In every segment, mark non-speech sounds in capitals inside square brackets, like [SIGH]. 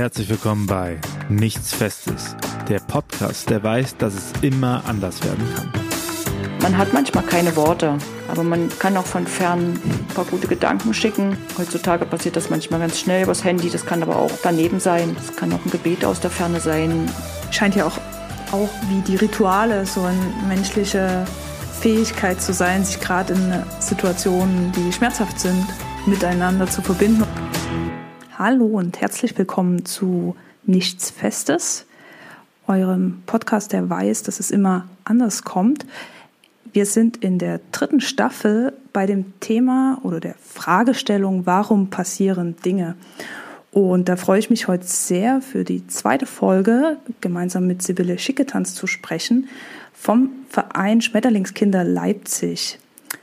Herzlich willkommen bei Nichts Festes, der Podcast, der weiß, dass es immer anders werden kann. Man hat manchmal keine Worte, aber man kann auch von fern ein paar gute Gedanken schicken. Heutzutage passiert das manchmal ganz schnell übers Handy, das kann aber auch daneben sein. Das kann auch ein Gebet aus der Ferne sein. Scheint ja auch, auch wie die Rituale so eine menschliche Fähigkeit zu sein, sich gerade in Situationen, die schmerzhaft sind, miteinander zu verbinden. Hallo und herzlich willkommen zu Nichts Festes, eurem Podcast, der weiß, dass es immer anders kommt. Wir sind in der dritten Staffel bei dem Thema oder der Fragestellung, warum passieren Dinge? Und da freue ich mich heute sehr für die zweite Folge gemeinsam mit Sibylle Schicketanz zu sprechen vom Verein Schmetterlingskinder Leipzig.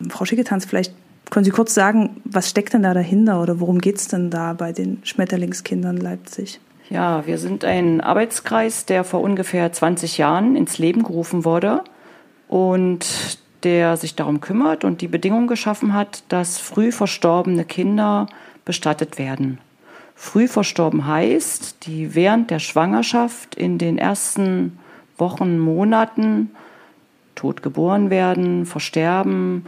Frau Schicketanz, vielleicht können Sie kurz sagen, was steckt denn da dahinter oder worum geht es denn da bei den Schmetterlingskindern Leipzig? Ja, wir sind ein Arbeitskreis, der vor ungefähr 20 Jahren ins Leben gerufen wurde und der sich darum kümmert und die Bedingungen geschaffen hat, dass früh verstorbene Kinder bestattet werden. Früh verstorben heißt, die während der Schwangerschaft in den ersten Wochen, Monaten tot geboren werden, versterben,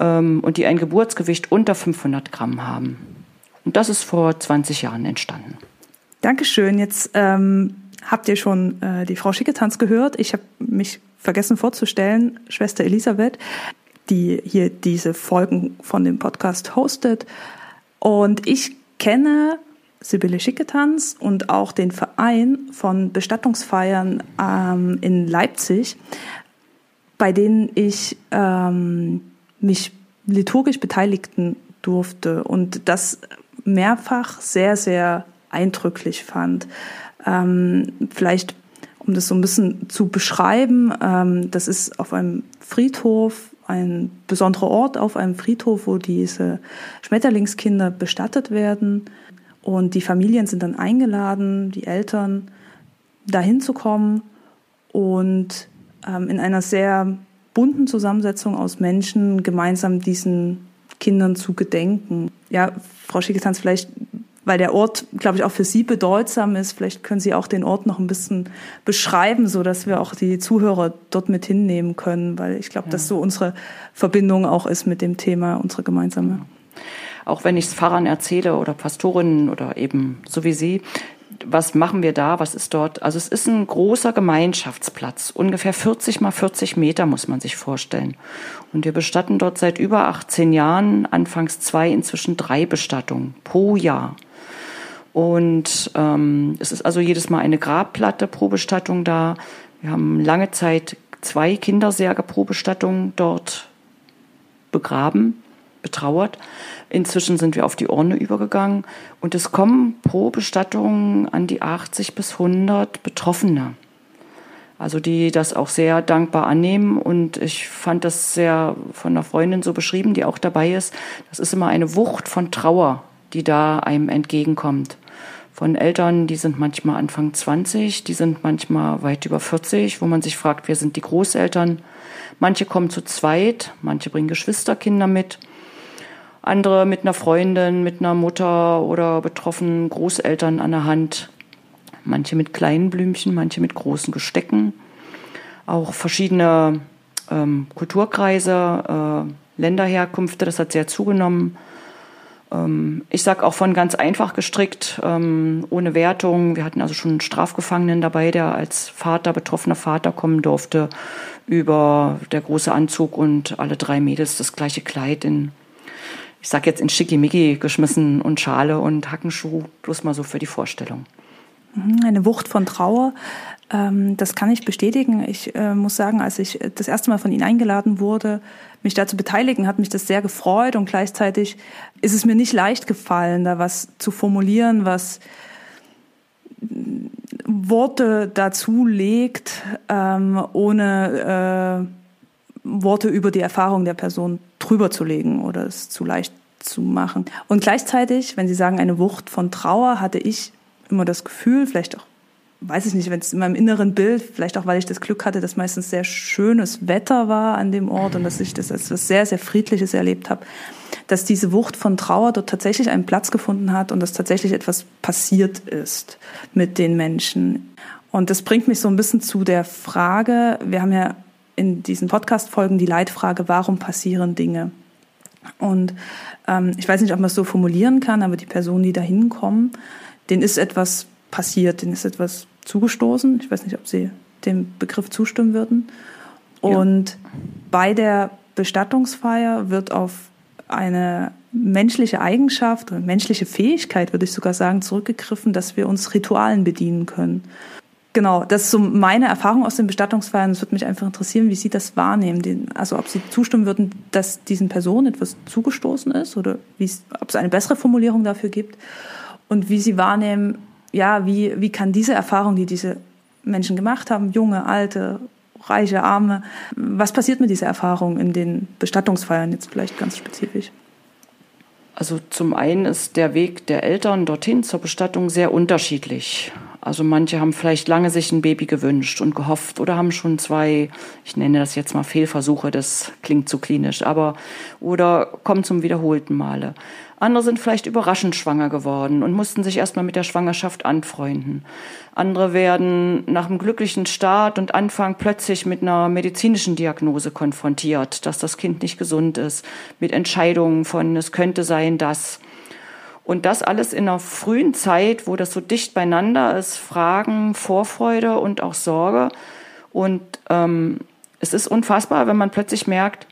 ähm, und die ein Geburtsgewicht unter 500 Gramm haben. Und das ist vor 20 Jahren entstanden. Dankeschön. Jetzt ähm, habt ihr schon äh, die Frau Schicketanz gehört. Ich habe mich vergessen vorzustellen, Schwester Elisabeth, die hier diese Folgen von dem Podcast hostet. Und ich kenne Sibylle Schicketanz und auch den Verein von Bestattungsfeiern ähm, in Leipzig, bei denen ich ähm, mich liturgisch beteiligten durfte und das mehrfach sehr, sehr eindrücklich fand. Ähm, vielleicht, um das so ein bisschen zu beschreiben, ähm, das ist auf einem Friedhof, ein besonderer Ort auf einem Friedhof, wo diese Schmetterlingskinder bestattet werden. Und die Familien sind dann eingeladen, die Eltern, dahin zu kommen und ähm, in einer sehr bunten Zusammensetzung aus Menschen gemeinsam diesen Kindern zu gedenken. Ja, Frau Schicketanz, vielleicht, weil der Ort, glaube ich, auch für Sie bedeutsam ist, vielleicht können Sie auch den Ort noch ein bisschen beschreiben, so dass wir auch die Zuhörer dort mit hinnehmen können, weil ich glaube, ja. dass so unsere Verbindung auch ist mit dem Thema, unsere gemeinsame. Auch wenn ich es Pfarrern erzähle oder Pastorinnen oder eben so wie Sie, was machen wir da, was ist dort? Also es ist ein großer Gemeinschaftsplatz, ungefähr 40 mal 40 Meter muss man sich vorstellen. Und wir bestatten dort seit über 18 Jahren, anfangs zwei, inzwischen drei Bestattungen pro Jahr. Und ähm, es ist also jedes Mal eine Grabplatte pro Bestattung da. Wir haben lange Zeit zwei Kindersärge pro Bestattung dort begraben, betrauert. Inzwischen sind wir auf die Urne übergegangen und es kommen pro Bestattung an die 80 bis 100 Betroffene. Also die das auch sehr dankbar annehmen und ich fand das sehr von einer Freundin so beschrieben, die auch dabei ist. Das ist immer eine Wucht von Trauer, die da einem entgegenkommt. Von Eltern, die sind manchmal Anfang 20, die sind manchmal weit über 40, wo man sich fragt, wer sind die Großeltern? Manche kommen zu zweit, manche bringen Geschwisterkinder mit andere mit einer Freundin, mit einer Mutter oder betroffenen Großeltern an der Hand. Manche mit kleinen Blümchen, manche mit großen Gestecken. Auch verschiedene ähm, Kulturkreise, äh, Länderherkünfte, das hat sehr zugenommen. Ähm, ich sage auch von ganz einfach gestrickt, ähm, ohne Wertung. Wir hatten also schon einen Strafgefangenen dabei, der als Vater, betroffener Vater kommen durfte, über der große Anzug und alle drei Mädels das gleiche Kleid in ich sag jetzt in Schickimicki geschmissen und Schale und Hackenschuh, bloß mal so für die Vorstellung. Mhm, eine Wucht von Trauer, ähm, das kann ich bestätigen. Ich äh, muss sagen, als ich das erste Mal von Ihnen eingeladen wurde, mich da zu beteiligen, hat mich das sehr gefreut und gleichzeitig ist es mir nicht leicht gefallen, da was zu formulieren, was Worte dazu legt, ähm, ohne äh, Worte über die Erfahrung der Person drüber zu legen oder es zu leicht zu machen. Und gleichzeitig, wenn Sie sagen, eine Wucht von Trauer, hatte ich immer das Gefühl, vielleicht auch, weiß ich nicht, wenn es in meinem inneren Bild, vielleicht auch, weil ich das Glück hatte, dass meistens sehr schönes Wetter war an dem Ort und dass ich das als etwas sehr, sehr Friedliches erlebt habe, dass diese Wucht von Trauer dort tatsächlich einen Platz gefunden hat und dass tatsächlich etwas passiert ist mit den Menschen. Und das bringt mich so ein bisschen zu der Frage, wir haben ja in diesen Podcast-Folgen die Leitfrage, warum passieren Dinge? Und ähm, ich weiß nicht, ob man es so formulieren kann, aber die Personen, die da hinkommen, denen ist etwas passiert, denen ist etwas zugestoßen. Ich weiß nicht, ob Sie dem Begriff zustimmen würden. Und ja. bei der Bestattungsfeier wird auf eine menschliche Eigenschaft oder menschliche Fähigkeit, würde ich sogar sagen, zurückgegriffen, dass wir uns Ritualen bedienen können. Genau, das ist so meine Erfahrung aus den Bestattungsfeiern. Es würde mich einfach interessieren, wie Sie das wahrnehmen. Also ob Sie zustimmen würden, dass diesen Personen etwas zugestoßen ist oder ob es eine bessere Formulierung dafür gibt und wie Sie wahrnehmen, ja, wie, wie kann diese Erfahrung, die diese Menschen gemacht haben, junge, alte, reiche, arme, was passiert mit dieser Erfahrung in den Bestattungsfeiern jetzt vielleicht ganz spezifisch? Also zum einen ist der Weg der Eltern dorthin zur Bestattung sehr unterschiedlich. Also manche haben vielleicht lange sich ein Baby gewünscht und gehofft oder haben schon zwei, ich nenne das jetzt mal Fehlversuche, das klingt zu klinisch, aber oder kommen zum wiederholten Male. Andere sind vielleicht überraschend schwanger geworden und mussten sich erstmal mit der Schwangerschaft anfreunden. Andere werden nach einem glücklichen Start und Anfang plötzlich mit einer medizinischen Diagnose konfrontiert, dass das Kind nicht gesund ist, mit Entscheidungen von, es könnte sein, dass. Und das alles in einer frühen Zeit, wo das so dicht beieinander ist, Fragen, Vorfreude und auch Sorge. Und ähm, es ist unfassbar, wenn man plötzlich merkt,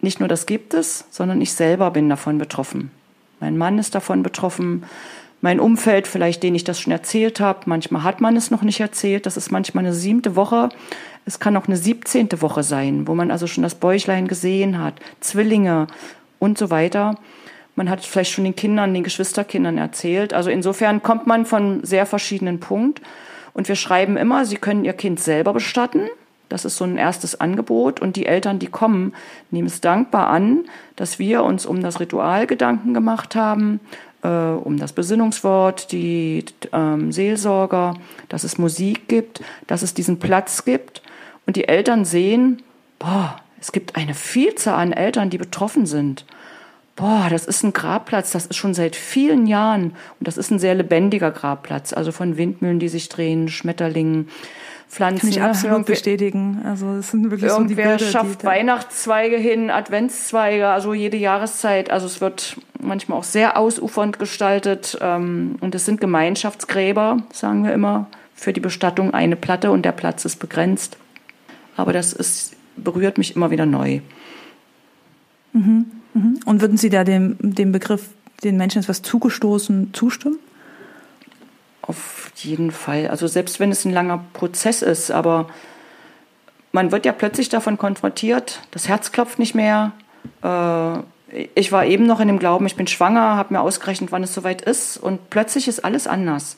nicht nur das gibt es, sondern ich selber bin davon betroffen. Mein Mann ist davon betroffen, mein Umfeld, vielleicht denen ich das schon erzählt habe. Manchmal hat man es noch nicht erzählt. Das ist manchmal eine siebte Woche. Es kann auch eine siebzehnte Woche sein, wo man also schon das Bäuchlein gesehen hat, Zwillinge und so weiter. Man hat vielleicht schon den Kindern, den Geschwisterkindern erzählt. Also insofern kommt man von sehr verschiedenen Punkten. Und wir schreiben immer, Sie können Ihr Kind selber bestatten. Das ist so ein erstes Angebot. Und die Eltern, die kommen, nehmen es dankbar an, dass wir uns um das Ritual Gedanken gemacht haben, äh, um das Besinnungswort, die ähm, Seelsorger, dass es Musik gibt, dass es diesen Platz gibt. Und die Eltern sehen, boah, es gibt eine Vielzahl an Eltern, die betroffen sind boah, das ist ein Grabplatz, das ist schon seit vielen Jahren und das ist ein sehr lebendiger Grabplatz, also von Windmühlen, die sich drehen, Schmetterlingen, Pflanzen. Kann ich absolut Irgendwer, bestätigen. Also es sind wirklich so die Bilder, schafft die Weihnachtszweige hin, Adventszweige, also jede Jahreszeit. Also es wird manchmal auch sehr ausufernd gestaltet ähm, und es sind Gemeinschaftsgräber, sagen wir immer, für die Bestattung eine Platte und der Platz ist begrenzt. Aber das ist, berührt mich immer wieder neu. Mhm. Mhm. Und würden Sie da dem, dem Begriff, den Menschen etwas zugestoßen, zustimmen? Auf jeden Fall. Also selbst wenn es ein langer Prozess ist, aber man wird ja plötzlich davon konfrontiert, das Herz klopft nicht mehr. Äh, ich war eben noch in dem Glauben, ich bin schwanger, habe mir ausgerechnet, wann es soweit ist und plötzlich ist alles anders.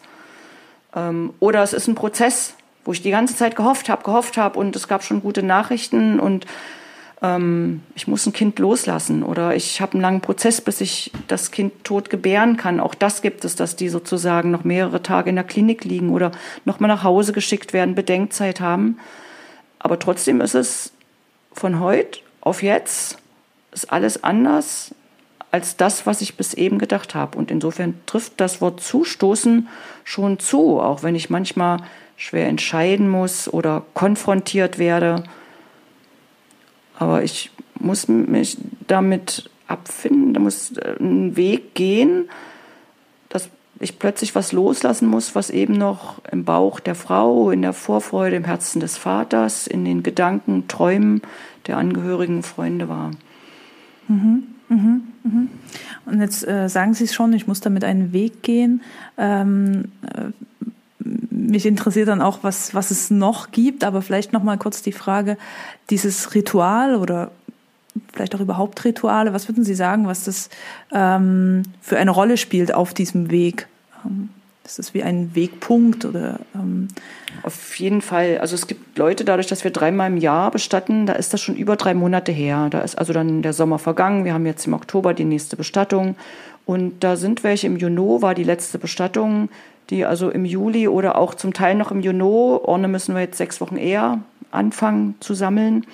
Ähm, oder es ist ein Prozess, wo ich die ganze Zeit gehofft habe, gehofft habe und es gab schon gute Nachrichten und ähm, ich muss ein Kind loslassen oder ich habe einen langen Prozess, bis ich das Kind tot gebären kann. Auch das gibt es, dass die sozusagen noch mehrere Tage in der Klinik liegen oder nochmal nach Hause geschickt werden, Bedenkzeit haben. Aber trotzdem ist es von heute auf jetzt ist alles anders als das, was ich bis eben gedacht habe. Und insofern trifft das Wort zustoßen schon zu, auch wenn ich manchmal schwer entscheiden muss oder konfrontiert werde. Aber ich muss mich damit abfinden, da muss äh, ein Weg gehen, dass ich plötzlich was loslassen muss, was eben noch im Bauch der Frau, in der Vorfreude, im Herzen des Vaters, in den Gedanken, Träumen der Angehörigen, Freunde war. Mhm, mhm, mhm. Und jetzt äh, sagen Sie es schon, ich muss damit einen Weg gehen. Ähm, äh, mich interessiert dann auch, was, was es noch gibt, aber vielleicht noch mal kurz die Frage, dieses Ritual oder vielleicht auch überhaupt Rituale, was würden Sie sagen, was das ähm, für eine Rolle spielt auf diesem Weg? Ähm, ist das wie ein Wegpunkt oder? Ähm auf jeden Fall. Also es gibt Leute, dadurch, dass wir dreimal im Jahr bestatten, da ist das schon über drei Monate her. Da ist also dann der Sommer vergangen. Wir haben jetzt im Oktober die nächste Bestattung. Und da sind welche im Juno, war die letzte Bestattung die also im Juli oder auch zum Teil noch im Juni, Orne müssen wir jetzt sechs Wochen eher anfangen zu sammeln.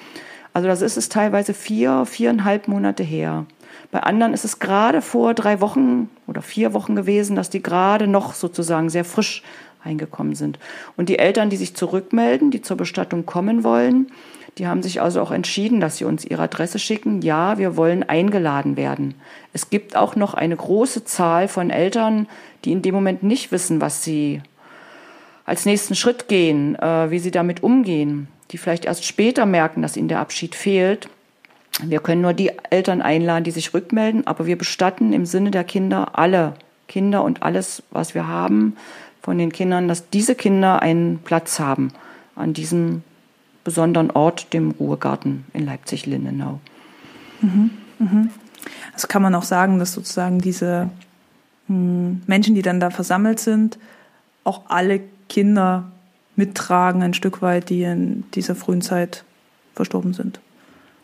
Also das ist es teilweise vier, viereinhalb Monate her. Bei anderen ist es gerade vor drei Wochen oder vier Wochen gewesen, dass die gerade noch sozusagen sehr frisch eingekommen sind. Und die Eltern, die sich zurückmelden, die zur Bestattung kommen wollen, die haben sich also auch entschieden, dass sie uns ihre Adresse schicken. Ja, wir wollen eingeladen werden. Es gibt auch noch eine große Zahl von Eltern, die in dem Moment nicht wissen, was sie als nächsten Schritt gehen, äh, wie sie damit umgehen, die vielleicht erst später merken, dass ihnen der Abschied fehlt. Wir können nur die Eltern einladen, die sich rückmelden, aber wir bestatten im Sinne der Kinder alle Kinder und alles, was wir haben von den Kindern, dass diese Kinder einen Platz haben an diesem besonderen Ort, dem Ruhegarten in Leipzig-Lindenau. Mhm, mhm. Also kann man auch sagen, dass sozusagen diese hm, Menschen, die dann da versammelt sind, auch alle Kinder mittragen, ein Stück weit, die in dieser frühen Zeit verstorben sind.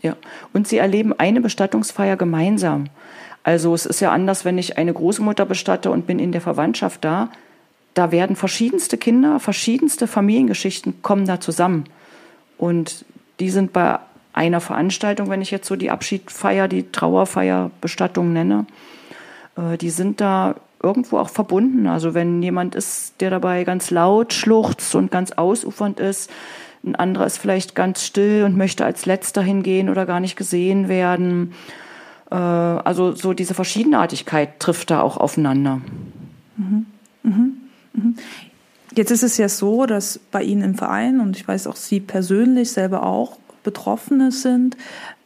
Ja, und sie erleben eine Bestattungsfeier gemeinsam. Also es ist ja anders, wenn ich eine Großmutter bestatte und bin in der Verwandtschaft da. Da werden verschiedenste Kinder, verschiedenste Familiengeschichten kommen da zusammen. Und die sind bei einer Veranstaltung, wenn ich jetzt so die Abschiedfeier, die Trauerfeier, Bestattung nenne, äh, die sind da irgendwo auch verbunden. Also wenn jemand ist, der dabei ganz laut schluchzt und ganz ausufernd ist, ein anderer ist vielleicht ganz still und möchte als letzter hingehen oder gar nicht gesehen werden. Äh, also so diese Verschiedenartigkeit trifft da auch aufeinander. Mhm. Mhm. Mhm. Jetzt ist es ja so, dass bei Ihnen im Verein und ich weiß auch Sie persönlich selber auch Betroffene sind.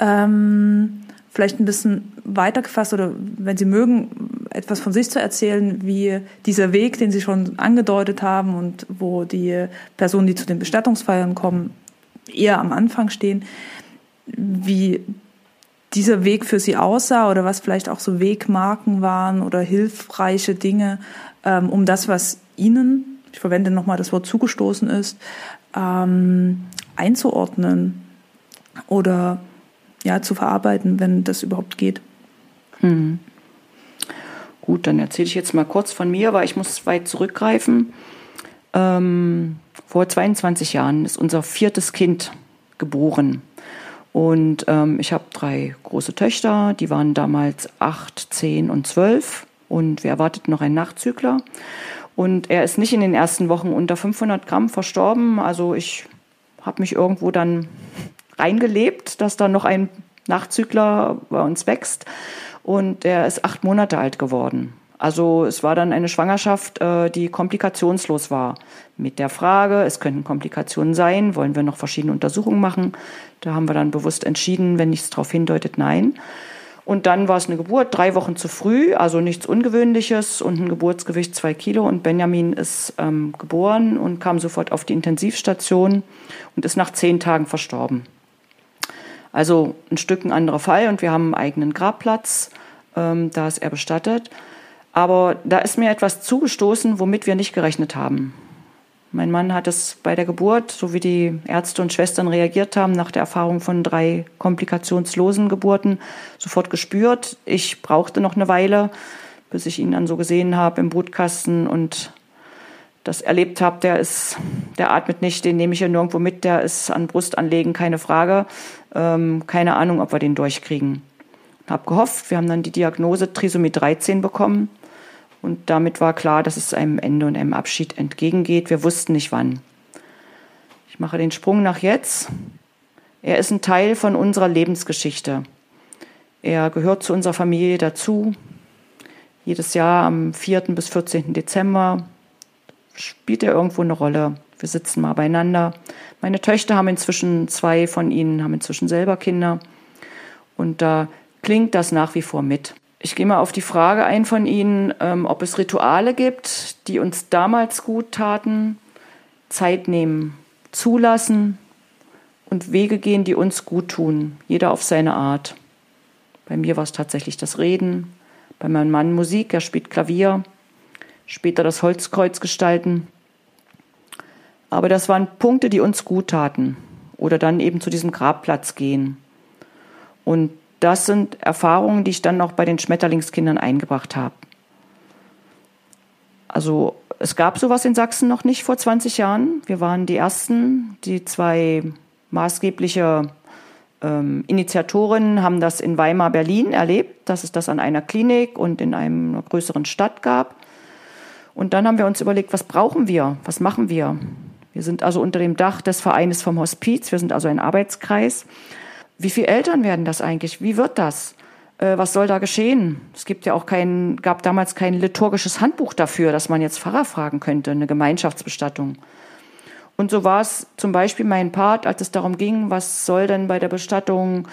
Ähm, vielleicht ein bisschen weiter gefasst oder wenn Sie mögen, etwas von sich zu erzählen, wie dieser Weg, den Sie schon angedeutet haben und wo die Personen, die zu den Bestattungsfeiern kommen, eher am Anfang stehen, wie dieser Weg für Sie aussah oder was vielleicht auch so Wegmarken waren oder hilfreiche Dinge, ähm, um das, was Ihnen ich verwende nochmal das Wort zugestoßen ist, ähm, einzuordnen oder ja, zu verarbeiten, wenn das überhaupt geht. Hm. Gut, dann erzähle ich jetzt mal kurz von mir, weil ich muss weit zurückgreifen. Ähm, vor 22 Jahren ist unser viertes Kind geboren. Und ähm, ich habe drei große Töchter, die waren damals acht, zehn und zwölf. Und wir erwarteten noch einen Nachzügler. Und er ist nicht in den ersten Wochen unter 500 Gramm verstorben. Also ich habe mich irgendwo dann reingelebt, dass da noch ein Nachzügler bei uns wächst. Und er ist acht Monate alt geworden. Also es war dann eine Schwangerschaft, äh, die komplikationslos war. Mit der Frage, es könnten Komplikationen sein, wollen wir noch verschiedene Untersuchungen machen. Da haben wir dann bewusst entschieden, wenn nichts darauf hindeutet, nein. Und dann war es eine Geburt, drei Wochen zu früh, also nichts Ungewöhnliches und ein Geburtsgewicht zwei Kilo. Und Benjamin ist ähm, geboren und kam sofort auf die Intensivstation und ist nach zehn Tagen verstorben. Also ein Stück ein anderer Fall und wir haben einen eigenen Grabplatz, ähm, da ist er bestattet. Aber da ist mir etwas zugestoßen, womit wir nicht gerechnet haben. Mein Mann hat es bei der Geburt, so wie die Ärzte und Schwestern reagiert haben, nach der Erfahrung von drei komplikationslosen Geburten, sofort gespürt. Ich brauchte noch eine Weile, bis ich ihn dann so gesehen habe im Brutkasten und das erlebt habe. Der ist, der atmet nicht, den nehme ich ja nirgendwo mit, der ist an Brust anlegen, keine Frage. Ähm, keine Ahnung, ob wir den durchkriegen. Hab gehofft, wir haben dann die Diagnose Trisomie 13 bekommen und damit war klar, dass es einem Ende und einem Abschied entgegengeht. Wir wussten nicht wann. Ich mache den Sprung nach jetzt. Er ist ein Teil von unserer Lebensgeschichte. Er gehört zu unserer Familie dazu. Jedes Jahr am 4. bis 14. Dezember spielt er irgendwo eine Rolle. Wir sitzen mal beieinander. Meine Töchter haben inzwischen, zwei von ihnen haben inzwischen selber Kinder. Und da klingt das nach wie vor mit. Ich gehe mal auf die Frage ein von Ihnen, ähm, ob es Rituale gibt, die uns damals gut taten, Zeit nehmen, zulassen und Wege gehen, die uns gut tun, jeder auf seine Art. Bei mir war es tatsächlich das Reden, bei meinem Mann Musik, er spielt Klavier, später das Holzkreuz gestalten. Aber das waren Punkte, die uns gut taten. Oder dann eben zu diesem Grabplatz gehen. Und das sind Erfahrungen, die ich dann noch bei den Schmetterlingskindern eingebracht habe. Also es gab sowas in Sachsen noch nicht vor 20 Jahren. Wir waren die Ersten, die zwei maßgebliche ähm, Initiatorinnen haben das in Weimar, Berlin erlebt, dass es das an einer Klinik und in einer größeren Stadt gab. Und dann haben wir uns überlegt, was brauchen wir? Was machen wir? Wir sind also unter dem Dach des Vereines vom Hospiz. Wir sind also ein Arbeitskreis. Wie viele Eltern werden das eigentlich? Wie wird das? Äh, was soll da geschehen? Es gibt ja auch kein, gab damals kein liturgisches Handbuch dafür, dass man jetzt Pfarrer fragen könnte, eine Gemeinschaftsbestattung. Und so war es zum Beispiel mein Part, als es darum ging, was soll denn bei der Bestattung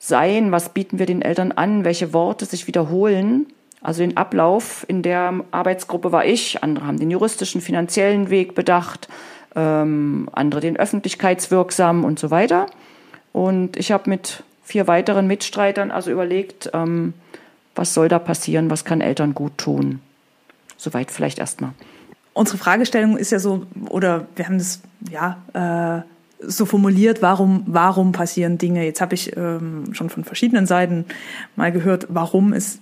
sein? Was bieten wir den Eltern an? Welche Worte sich wiederholen? Also den Ablauf in der Arbeitsgruppe war ich. Andere haben den juristischen, finanziellen Weg bedacht, ähm, andere den öffentlichkeitswirksamen und so weiter. Und ich habe mit vier weiteren Mitstreitern also überlegt, ähm, was soll da passieren, was kann Eltern gut tun. Soweit vielleicht erstmal. Unsere Fragestellung ist ja so, oder wir haben das ja äh, so formuliert, warum, warum passieren Dinge. Jetzt habe ich ähm, schon von verschiedenen Seiten mal gehört, warum ist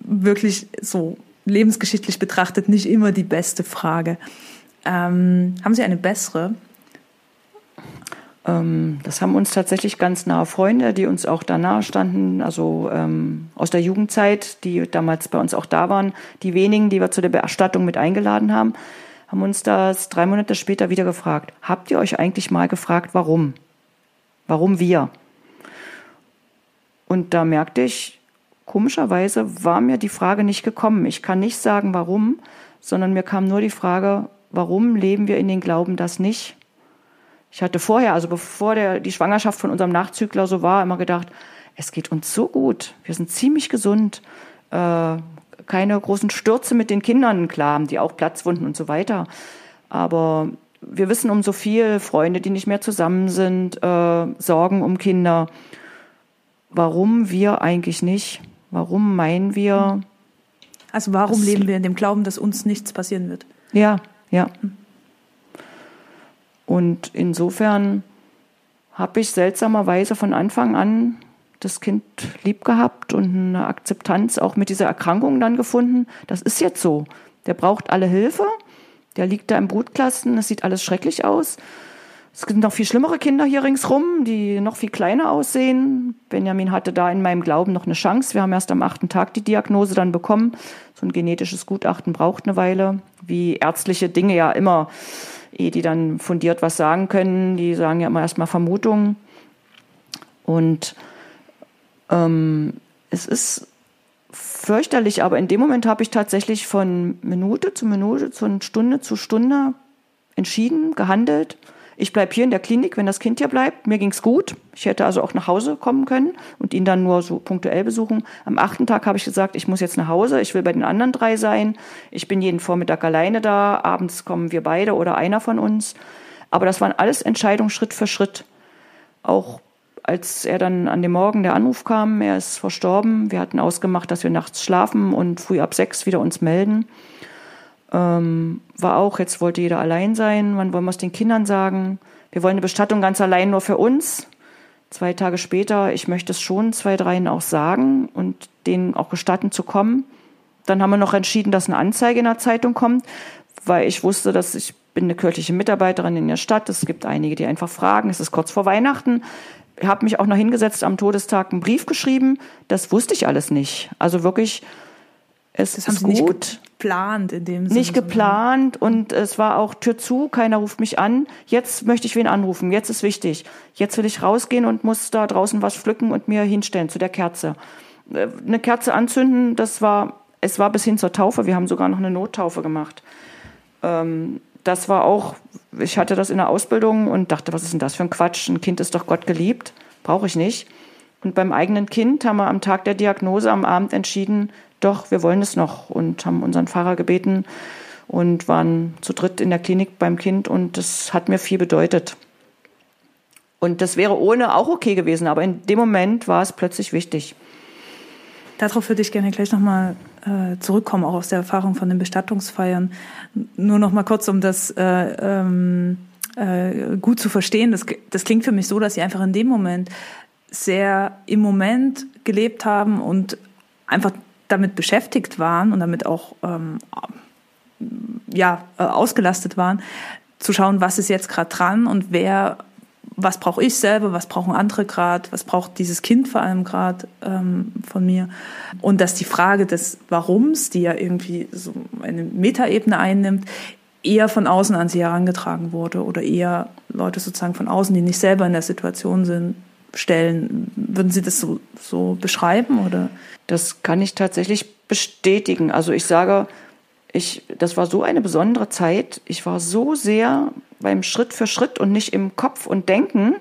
wirklich so lebensgeschichtlich betrachtet nicht immer die beste Frage. Ähm, haben Sie eine bessere? Ähm, das haben uns tatsächlich ganz nahe Freunde, die uns auch da nahe standen, also ähm, aus der Jugendzeit, die damals bei uns auch da waren. Die wenigen, die wir zu der Beerstattung mit eingeladen haben, haben uns das drei Monate später wieder gefragt. Habt ihr euch eigentlich mal gefragt, warum? Warum wir? Und da merkte ich, komischerweise war mir die Frage nicht gekommen. Ich kann nicht sagen, warum, sondern mir kam nur die Frage, warum leben wir in den Glauben das nicht? Ich hatte vorher, also bevor der, die Schwangerschaft von unserem Nachzügler so war, immer gedacht, es geht uns so gut, wir sind ziemlich gesund, äh, keine großen Stürze mit den Kindern, klar haben die auch Platzwunden und so weiter, aber wir wissen um so viel, Freunde, die nicht mehr zusammen sind, äh, Sorgen um Kinder. Warum wir eigentlich nicht? Warum meinen wir? Also warum leben wir in dem Glauben, dass uns nichts passieren wird? Ja, ja. Hm. Und insofern habe ich seltsamerweise von Anfang an das Kind lieb gehabt und eine Akzeptanz auch mit dieser Erkrankung dann gefunden. Das ist jetzt so. Der braucht alle Hilfe. Der liegt da im Brutkasten. Es sieht alles schrecklich aus. Es gibt noch viel schlimmere Kinder hier ringsrum, die noch viel kleiner aussehen. Benjamin hatte da in meinem Glauben noch eine Chance. Wir haben erst am achten Tag die Diagnose dann bekommen. So ein genetisches Gutachten braucht eine Weile, wie ärztliche Dinge ja immer ehe die dann fundiert was sagen können. Die sagen ja immer erstmal Vermutungen. Und ähm, es ist fürchterlich, aber in dem Moment habe ich tatsächlich von Minute zu Minute, von Stunde zu Stunde entschieden, gehandelt ich bleibe hier in der Klinik, wenn das Kind hier bleibt. Mir ging's gut. Ich hätte also auch nach Hause kommen können und ihn dann nur so punktuell besuchen. Am achten Tag habe ich gesagt, ich muss jetzt nach Hause. Ich will bei den anderen drei sein. Ich bin jeden Vormittag alleine da. Abends kommen wir beide oder einer von uns. Aber das waren alles Entscheidungen Schritt für Schritt. Auch als er dann an dem Morgen der Anruf kam, er ist verstorben. Wir hatten ausgemacht, dass wir nachts schlafen und früh ab sechs wieder uns melden. Ähm, war auch, jetzt wollte jeder allein sein. Wann wollen wir es den Kindern sagen? Wir wollen eine Bestattung ganz allein nur für uns. Zwei Tage später, ich möchte es schon zwei, dreien auch sagen und denen auch gestatten zu kommen. Dann haben wir noch entschieden, dass eine Anzeige in der Zeitung kommt, weil ich wusste, dass ich bin eine kirchliche Mitarbeiterin in der Stadt. Es gibt einige, die einfach fragen. Es ist kurz vor Weihnachten. Ich habe mich auch noch hingesetzt am Todestag einen Brief geschrieben. Das wusste ich alles nicht. Also wirklich, es das ist gut geplant in dem Sinne. Nicht geplant und es war auch Tür zu, keiner ruft mich an. Jetzt möchte ich wen anrufen, jetzt ist wichtig. Jetzt will ich rausgehen und muss da draußen was pflücken und mir hinstellen zu der Kerze. Äh, eine Kerze anzünden, das war, es war bis hin zur Taufe. Wir haben sogar noch eine Nottaufe gemacht. Ähm, das war auch, ich hatte das in der Ausbildung und dachte, was ist denn das für ein Quatsch? Ein Kind ist doch Gott geliebt, brauche ich nicht. Und beim eigenen Kind haben wir am Tag der Diagnose am Abend entschieden, doch, wir wollen es noch und haben unseren Fahrer gebeten und waren zu dritt in der Klinik beim Kind und das hat mir viel bedeutet. Und das wäre ohne auch okay gewesen, aber in dem Moment war es plötzlich wichtig. Darauf würde ich gerne gleich nochmal äh, zurückkommen, auch aus der Erfahrung von den Bestattungsfeiern. Nur nochmal kurz, um das äh, ähm, äh, gut zu verstehen. Das, das klingt für mich so, dass Sie einfach in dem Moment sehr im Moment gelebt haben und einfach damit beschäftigt waren und damit auch ähm, ja, äh, ausgelastet waren, zu schauen, was ist jetzt gerade dran und wer was brauche ich selber, was brauchen andere gerade, was braucht dieses Kind vor allem gerade ähm, von mir. Und dass die Frage des Warums, die ja irgendwie so eine Metaebene einnimmt, eher von außen an sie herangetragen wurde oder eher Leute sozusagen von außen, die nicht selber in der Situation sind, stellen. Würden Sie das so, so beschreiben oder? Das kann ich tatsächlich bestätigen. Also ich sage, ich, das war so eine besondere Zeit. Ich war so sehr beim Schritt für Schritt und nicht im Kopf und Denken,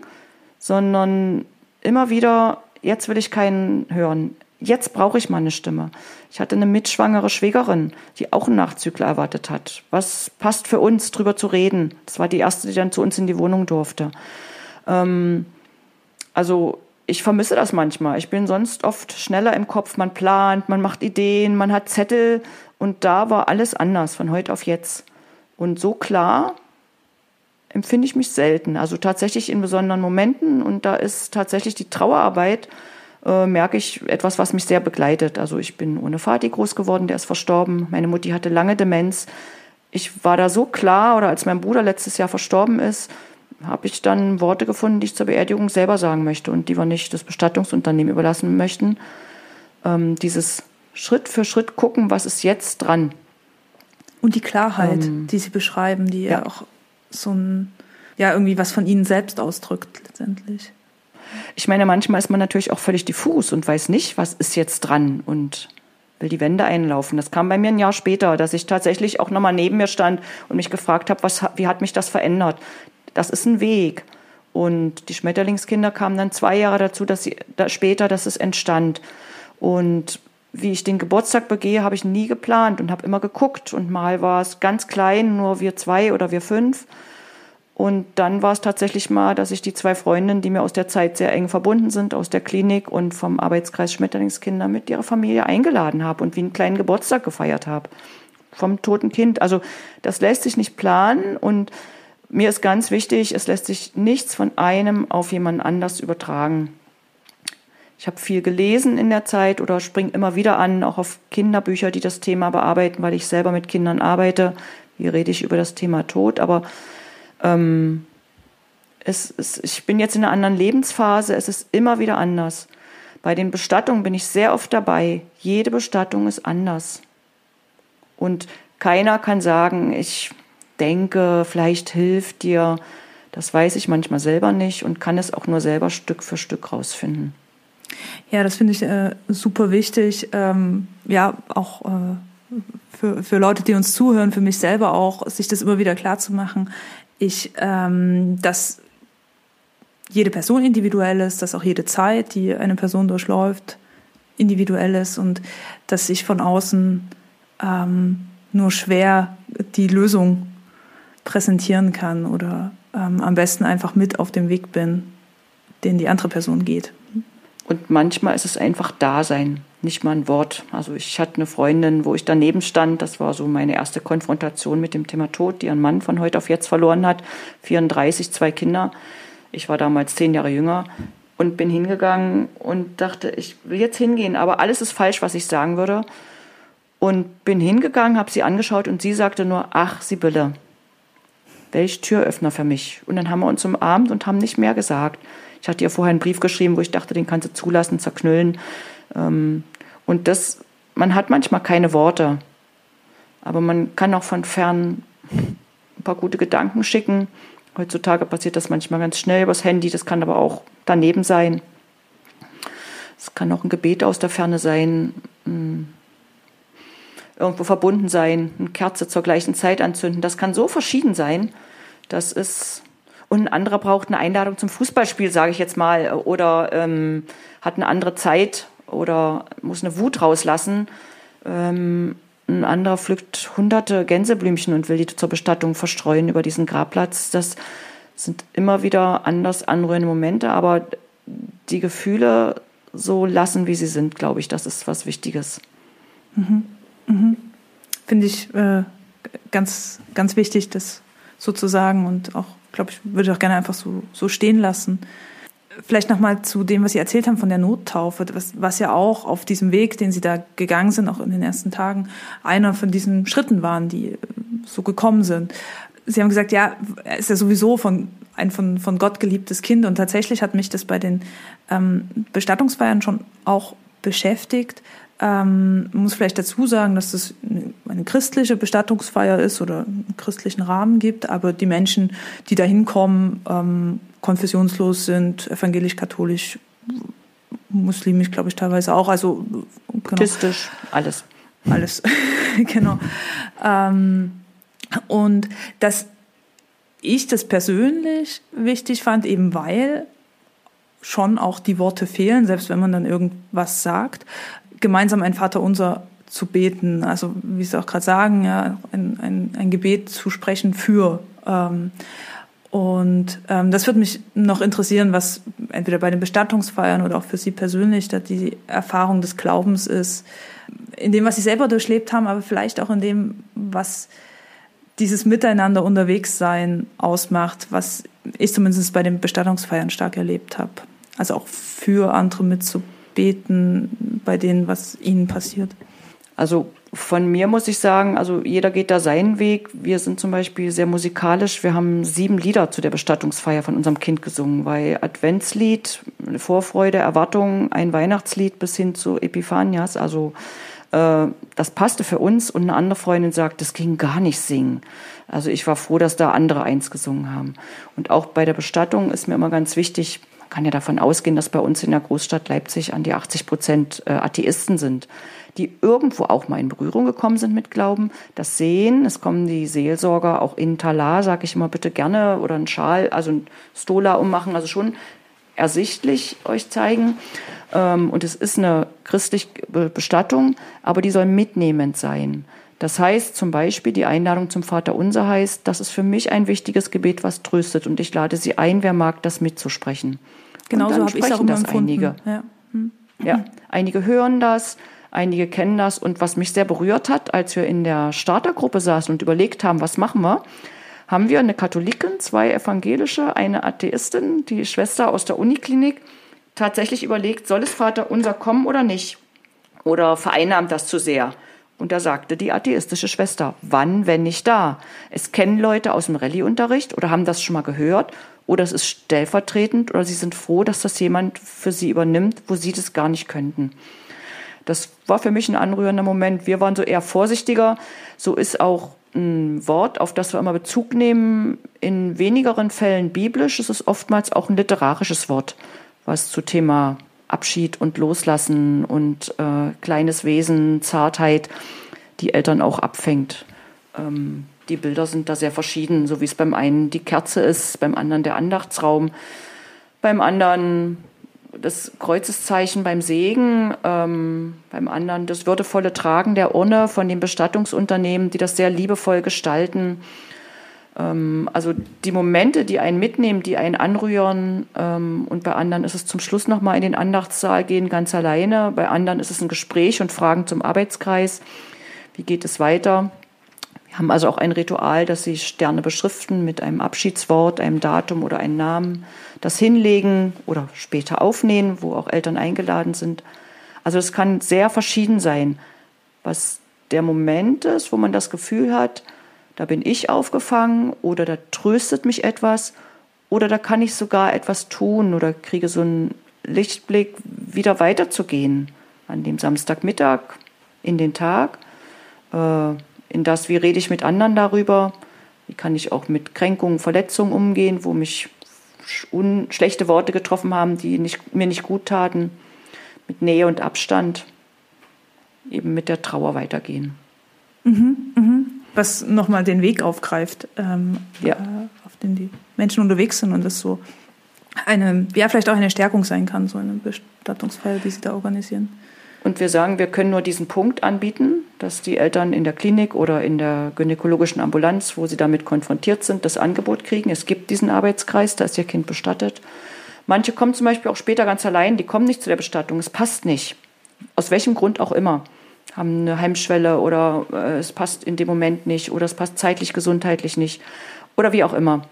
sondern immer wieder, jetzt will ich keinen hören. Jetzt brauche ich mal eine Stimme. Ich hatte eine mitschwangere Schwägerin, die auch einen Nachzügler erwartet hat. Was passt für uns, drüber zu reden? Das war die erste, die dann zu uns in die Wohnung durfte. Ähm, also ich vermisse das manchmal. Ich bin sonst oft schneller im Kopf. Man plant, man macht Ideen, man hat Zettel und da war alles anders von heute auf jetzt. Und so klar empfinde ich mich selten. Also tatsächlich in besonderen Momenten und da ist tatsächlich die Trauerarbeit, äh, merke ich etwas, was mich sehr begleitet. Also ich bin ohne Vati groß geworden, der ist verstorben. Meine Mutti hatte lange Demenz. Ich war da so klar, oder als mein Bruder letztes Jahr verstorben ist, habe ich dann Worte gefunden, die ich zur Beerdigung selber sagen möchte und die wir nicht das Bestattungsunternehmen überlassen möchten. Ähm, dieses Schritt für Schritt gucken, was ist jetzt dran. Und die Klarheit, ähm, die Sie beschreiben, die ja auch so ein, ja, irgendwie was von ihnen selbst ausdrückt letztendlich. Ich meine, manchmal ist man natürlich auch völlig diffus und weiß nicht, was ist jetzt dran und will die Wände einlaufen. Das kam bei mir ein Jahr später, dass ich tatsächlich auch nochmal neben mir stand und mich gefragt habe, was, wie hat mich das verändert? Das ist ein Weg. Und die Schmetterlingskinder kamen dann zwei Jahre dazu, dass sie da später, dass es entstand. Und wie ich den Geburtstag begehe, habe ich nie geplant und habe immer geguckt. Und mal war es ganz klein, nur wir zwei oder wir fünf. Und dann war es tatsächlich mal, dass ich die zwei Freundinnen, die mir aus der Zeit sehr eng verbunden sind, aus der Klinik und vom Arbeitskreis Schmetterlingskinder mit ihrer Familie eingeladen habe und wie einen kleinen Geburtstag gefeiert habe. Vom toten Kind. Also das lässt sich nicht planen und mir ist ganz wichtig, es lässt sich nichts von einem auf jemanden anders übertragen. Ich habe viel gelesen in der Zeit oder springe immer wieder an, auch auf Kinderbücher, die das Thema bearbeiten, weil ich selber mit Kindern arbeite. Hier rede ich über das Thema Tod, aber ähm, es, es, ich bin jetzt in einer anderen Lebensphase, es ist immer wieder anders. Bei den Bestattungen bin ich sehr oft dabei. Jede Bestattung ist anders. Und keiner kann sagen, ich denke, vielleicht hilft dir. Das weiß ich manchmal selber nicht und kann es auch nur selber Stück für Stück rausfinden. Ja, das finde ich äh, super wichtig. Ähm, ja, auch äh, für, für Leute, die uns zuhören, für mich selber auch, sich das immer wieder klar zu machen. Ich, ähm, dass jede Person individuell ist, dass auch jede Zeit, die eine Person durchläuft, individuell ist und dass ich von außen ähm, nur schwer die Lösung präsentieren kann oder ähm, am besten einfach mit auf dem Weg bin, den die andere Person geht. Und manchmal ist es einfach Dasein, nicht mal ein Wort. Also ich hatte eine Freundin, wo ich daneben stand. Das war so meine erste Konfrontation mit dem Thema Tod, die ihren Mann von heute auf jetzt verloren hat. 34, zwei Kinder. Ich war damals zehn Jahre jünger und bin hingegangen und dachte, ich will jetzt hingehen, aber alles ist falsch, was ich sagen würde. Und bin hingegangen, habe sie angeschaut und sie sagte nur, ach, Sibylle, welch Türöffner für mich. Und dann haben wir uns umarmt und haben nicht mehr gesagt. Ich hatte ihr vorher einen Brief geschrieben, wo ich dachte, den kannst du zulassen, zerknüllen. Ähm, und das, man hat manchmal keine Worte, aber man kann auch von fern ein paar gute Gedanken schicken. Heutzutage passiert das manchmal ganz schnell übers Handy, das kann aber auch daneben sein. Es kann auch ein Gebet aus der Ferne sein, hm, irgendwo verbunden sein, eine Kerze zur gleichen Zeit anzünden. Das kann so verschieden sein. Das ist und ein anderer braucht eine Einladung zum Fußballspiel, sage ich jetzt mal, oder ähm, hat eine andere Zeit oder muss eine Wut rauslassen. Ähm, ein anderer pflückt hunderte Gänseblümchen und will die zur Bestattung verstreuen über diesen Grabplatz. Das sind immer wieder anders anrührende Momente, aber die Gefühle so lassen, wie sie sind, glaube ich, das ist was Wichtiges. Mhm. Mhm. Finde ich äh, ganz, ganz wichtig, das sozusagen und auch glaube ich, würde ich auch gerne einfach so, so stehen lassen. Vielleicht nochmal zu dem, was Sie erzählt haben von der Nottaufe, was, was ja auch auf diesem Weg, den Sie da gegangen sind, auch in den ersten Tagen, einer von diesen Schritten waren, die so gekommen sind. Sie haben gesagt, ja, er ist ja sowieso von ein von, von Gott geliebtes Kind. Und tatsächlich hat mich das bei den ähm, Bestattungsfeiern schon auch beschäftigt. Ähm, man muss vielleicht dazu sagen, dass das eine, christliche Bestattungsfeier ist oder einen christlichen Rahmen gibt, aber die Menschen, die da hinkommen, ähm, konfessionslos sind, evangelisch-katholisch, muslimisch, glaube ich, teilweise auch. Also genau. Buddhistisch, alles. Alles, [LAUGHS] genau. Ähm, und dass ich das persönlich wichtig fand, eben weil schon auch die Worte fehlen, selbst wenn man dann irgendwas sagt, gemeinsam ein Vaterunser zu beten, also wie Sie auch gerade sagen, ja, ein, ein, ein Gebet zu sprechen für. Ähm, und ähm, das würde mich noch interessieren, was entweder bei den Bestattungsfeiern oder auch für Sie persönlich da die Erfahrung des Glaubens ist, in dem, was Sie selber durchlebt haben, aber vielleicht auch in dem, was dieses Miteinander unterwegs sein ausmacht, was ich zumindest bei den Bestattungsfeiern stark erlebt habe. Also auch für andere mitzubeten, bei denen, was ihnen passiert. Also von mir muss ich sagen, also jeder geht da seinen Weg. Wir sind zum Beispiel sehr musikalisch. Wir haben sieben Lieder zu der Bestattungsfeier von unserem Kind gesungen, weil Adventslied, Vorfreude, Erwartung, ein Weihnachtslied bis hin zu Epiphanias. Also äh, das passte für uns und eine andere Freundin sagt, das ging gar nicht singen. Also ich war froh, dass da andere eins gesungen haben. Und auch bei der Bestattung ist mir immer ganz wichtig, kann ja davon ausgehen, dass bei uns in der Großstadt Leipzig an die 80 Prozent äh, Atheisten sind, die irgendwo auch mal in Berührung gekommen sind mit Glauben, das sehen. Es kommen die Seelsorger auch in Talar, sage ich immer bitte gerne, oder einen Schal, also ein Stola ummachen, also schon ersichtlich euch zeigen. Ähm, und es ist eine christliche Bestattung, aber die soll mitnehmend sein. Das heißt zum Beispiel, die Einladung zum Vater Unser heißt, das ist für mich ein wichtiges Gebet, was tröstet. Und ich lade Sie ein, wer mag, das mitzusprechen. Genau so habe ich auch das empfunden. einige. Ja. Hm. ja, einige hören das, einige kennen das. Und was mich sehr berührt hat, als wir in der Startergruppe saßen und überlegt haben, was machen wir, haben wir eine Katholikin, zwei evangelische, eine Atheistin, die Schwester aus der Uniklinik tatsächlich überlegt, soll es Vater unser kommen oder nicht? Oder vereinnahmt das zu sehr? Und da sagte die atheistische Schwester, wann, wenn nicht da? Es kennen Leute aus dem Rallye-Unterricht oder haben das schon mal gehört oder es ist stellvertretend oder sie sind froh, dass das jemand für sie übernimmt, wo sie das gar nicht könnten. Das war für mich ein anrührender Moment. Wir waren so eher vorsichtiger. So ist auch ein Wort, auf das wir immer Bezug nehmen, in wenigeren Fällen biblisch. Es ist oftmals auch ein literarisches Wort was zu Thema Abschied und Loslassen und äh, kleines Wesen, Zartheit, die Eltern auch abfängt. Ähm, die Bilder sind da sehr verschieden, so wie es beim einen die Kerze ist, beim anderen der Andachtsraum, beim anderen das Kreuzeszeichen beim Segen, ähm, beim anderen das würdevolle Tragen der Urne von den Bestattungsunternehmen, die das sehr liebevoll gestalten. Ähm, also die Momente, die einen mitnehmen, die einen anrühren ähm, und bei anderen ist es zum Schluss nochmal in den Andachtssaal gehen, ganz alleine. Bei anderen ist es ein Gespräch und Fragen zum Arbeitskreis. Wie geht es weiter? Wir haben also auch ein Ritual, dass sie Sterne beschriften mit einem Abschiedswort, einem Datum oder einem Namen, das hinlegen oder später aufnehmen, wo auch Eltern eingeladen sind. Also es kann sehr verschieden sein, was der Moment ist, wo man das Gefühl hat, da bin ich aufgefangen oder da tröstet mich etwas oder da kann ich sogar etwas tun oder kriege so einen Lichtblick, wieder weiterzugehen an dem Samstagmittag, in den Tag, äh, in das, wie rede ich mit anderen darüber, wie kann ich auch mit Kränkungen, Verletzungen umgehen, wo mich schlechte Worte getroffen haben, die nicht, mir nicht gut taten, mit Nähe und Abstand, eben mit der Trauer weitergehen. Mhm, mhm was nochmal den Weg aufgreift, ähm, ja. äh, auf den die Menschen unterwegs sind und das so eine, ja, vielleicht auch eine Stärkung sein kann, so eine Bestattungsfeier, die sie da organisieren. Und wir sagen, wir können nur diesen Punkt anbieten, dass die Eltern in der Klinik oder in der gynäkologischen Ambulanz, wo sie damit konfrontiert sind, das Angebot kriegen. Es gibt diesen Arbeitskreis, da ist ihr Kind bestattet. Manche kommen zum Beispiel auch später ganz allein, die kommen nicht zu der Bestattung, es passt nicht. Aus welchem Grund auch immer haben eine Heimschwelle oder äh, es passt in dem Moment nicht oder es passt zeitlich, gesundheitlich nicht oder wie auch immer.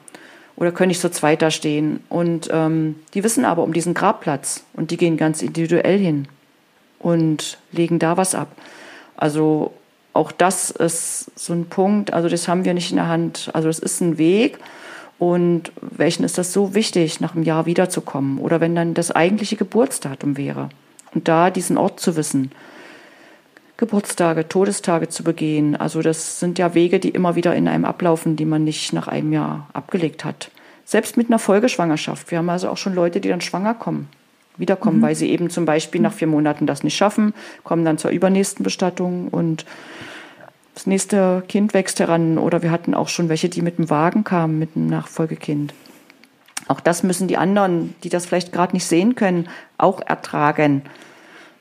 Oder können nicht so zweit da stehen. Und ähm, die wissen aber um diesen Grabplatz und die gehen ganz individuell hin und legen da was ab. Also auch das ist so ein Punkt, also das haben wir nicht in der Hand. Also es ist ein Weg Und welchen ist das so wichtig, nach einem Jahr wiederzukommen? Oder wenn dann das eigentliche Geburtsdatum wäre. Und da diesen Ort zu wissen. Geburtstage, Todestage zu begehen. Also das sind ja Wege, die immer wieder in einem ablaufen, die man nicht nach einem Jahr abgelegt hat. Selbst mit einer Folgeschwangerschaft. Wir haben also auch schon Leute, die dann schwanger kommen, wiederkommen, mhm. weil sie eben zum Beispiel nach vier Monaten das nicht schaffen, kommen dann zur übernächsten Bestattung und das nächste Kind wächst heran oder wir hatten auch schon welche, die mit dem Wagen kamen, mit einem Nachfolgekind. Auch das müssen die anderen, die das vielleicht gerade nicht sehen können, auch ertragen,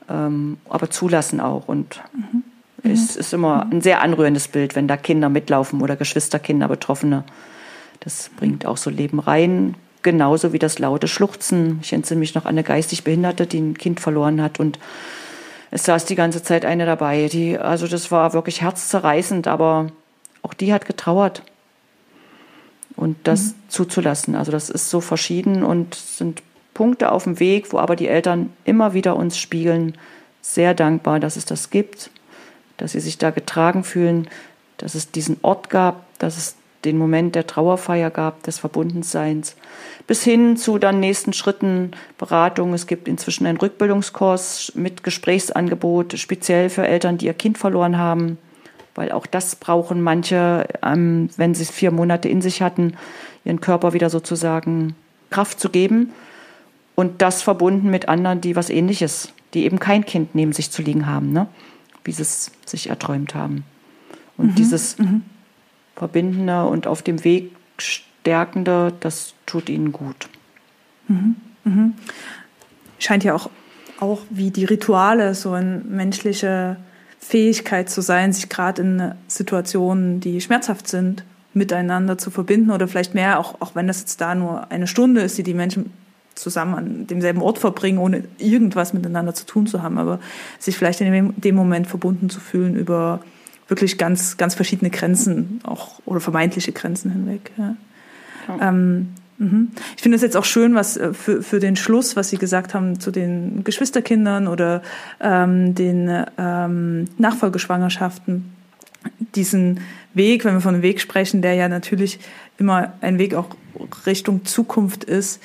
ähm, aber zulassen auch. Und mhm. es ist immer ein sehr anrührendes Bild, wenn da Kinder mitlaufen oder Geschwisterkinder, Betroffene. Das bringt auch so Leben rein, genauso wie das laute Schluchzen. Ich entsinne mich noch an eine geistig Behinderte, die ein Kind verloren hat und es saß die ganze Zeit eine dabei. Die, also das war wirklich herzzerreißend, aber auch die hat getrauert. Und das mhm. zuzulassen. Also das ist so verschieden und sind Punkte auf dem Weg, wo aber die Eltern immer wieder uns spiegeln. Sehr dankbar, dass es das gibt, dass sie sich da getragen fühlen, dass es diesen Ort gab, dass es den Moment der Trauerfeier gab, des Verbundenseins, bis hin zu dann nächsten Schritten, Beratung. Es gibt inzwischen einen Rückbildungskurs mit Gesprächsangebot, speziell für Eltern, die ihr Kind verloren haben, weil auch das brauchen manche, ähm, wenn sie es vier Monate in sich hatten, ihren Körper wieder sozusagen Kraft zu geben. Und das verbunden mit anderen, die was ähnliches, die eben kein Kind neben sich zu liegen haben, ne? wie sie es sich erträumt haben. Und mhm. dieses mhm. Verbindende und auf dem Weg Stärkende, das tut ihnen gut. Mhm. Mhm. Scheint ja auch, auch wie die Rituale so eine menschliche Fähigkeit zu sein, sich gerade in Situationen, die schmerzhaft sind, miteinander zu verbinden oder vielleicht mehr, auch, auch wenn das jetzt da nur eine Stunde ist, die die Menschen zusammen an demselben Ort verbringen, ohne irgendwas miteinander zu tun zu haben, aber sich vielleicht in dem Moment verbunden zu fühlen über wirklich ganz, ganz verschiedene Grenzen auch oder vermeintliche Grenzen hinweg. Ja. ja. Ähm, mhm. ich finde es jetzt auch schön, was äh, für, für den Schluss, was Sie gesagt haben zu den Geschwisterkindern oder ähm, den ähm, Nachfolgeschwangerschaften, diesen Weg, wenn wir von einem Weg sprechen, der ja natürlich immer ein Weg auch Richtung Zukunft ist.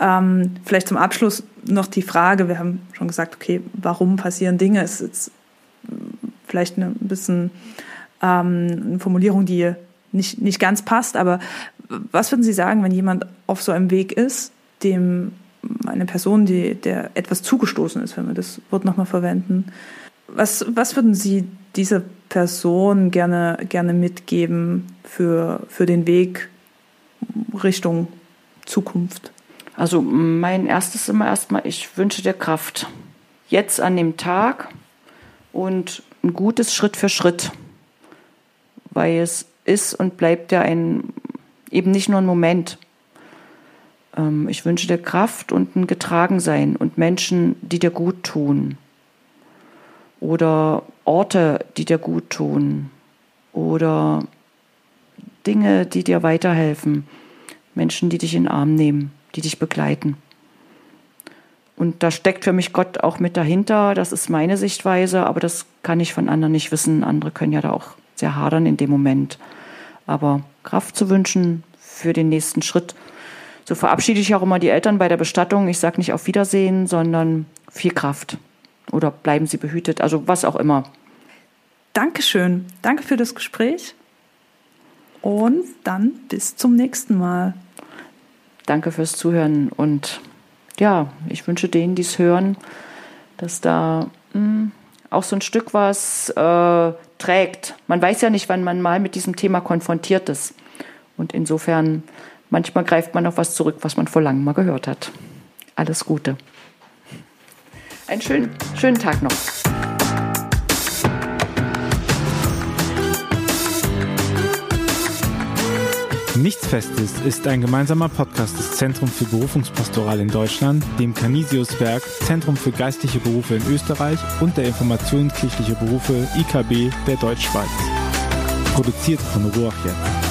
Ähm, vielleicht zum Abschluss noch die Frage, wir haben schon gesagt, okay, warum passieren Dinge? Ist vielleicht eine bisschen ähm, eine Formulierung, die nicht, nicht ganz passt, aber was würden Sie sagen, wenn jemand auf so einem Weg ist, dem eine Person, die, der etwas zugestoßen ist, wenn wir das Wort nochmal verwenden, was, was würden Sie dieser Person gerne, gerne mitgeben für, für den Weg Richtung Zukunft? Also mein erstes immer erstmal, ich wünsche dir Kraft. Jetzt an dem Tag und ein gutes Schritt für Schritt, weil es ist und bleibt ja ein, eben nicht nur ein Moment. Ähm, ich wünsche dir Kraft und ein Getragensein und Menschen, die dir gut tun. Oder Orte, die dir gut tun. Oder Dinge, die dir weiterhelfen. Menschen, die dich in den Arm nehmen, die dich begleiten. Und da steckt für mich Gott auch mit dahinter. Das ist meine Sichtweise, aber das kann ich von anderen nicht wissen. Andere können ja da auch sehr hadern in dem Moment. Aber Kraft zu wünschen für den nächsten Schritt. So verabschiede ich auch immer die Eltern bei der Bestattung. Ich sage nicht auf Wiedersehen, sondern viel Kraft. Oder bleiben Sie behütet, also was auch immer. Dankeschön. Danke für das Gespräch. Und dann bis zum nächsten Mal. Danke fürs Zuhören und ja, ich wünsche denen, die es hören, dass da mh, hm, auch so ein Stück was äh, trägt. Man weiß ja nicht, wann man mal mit diesem Thema konfrontiert ist. Und insofern, manchmal greift man auf was zurück, was man vor langem mal gehört hat. Alles Gute. Einen schönen, schönen Tag noch. Nichts Festes ist ein gemeinsamer Podcast des Zentrum für Berufungspastoral in Deutschland, dem Canisius-Werk, Zentrum für geistliche Berufe in Österreich und der Informationskirchliche Berufe IKB der Deutschschweiz. Produziert von Ruach jetzt.